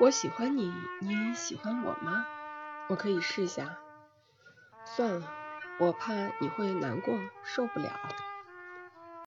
我喜欢你，你喜欢我吗？我可以试下。算了，我怕你会难过，受不了。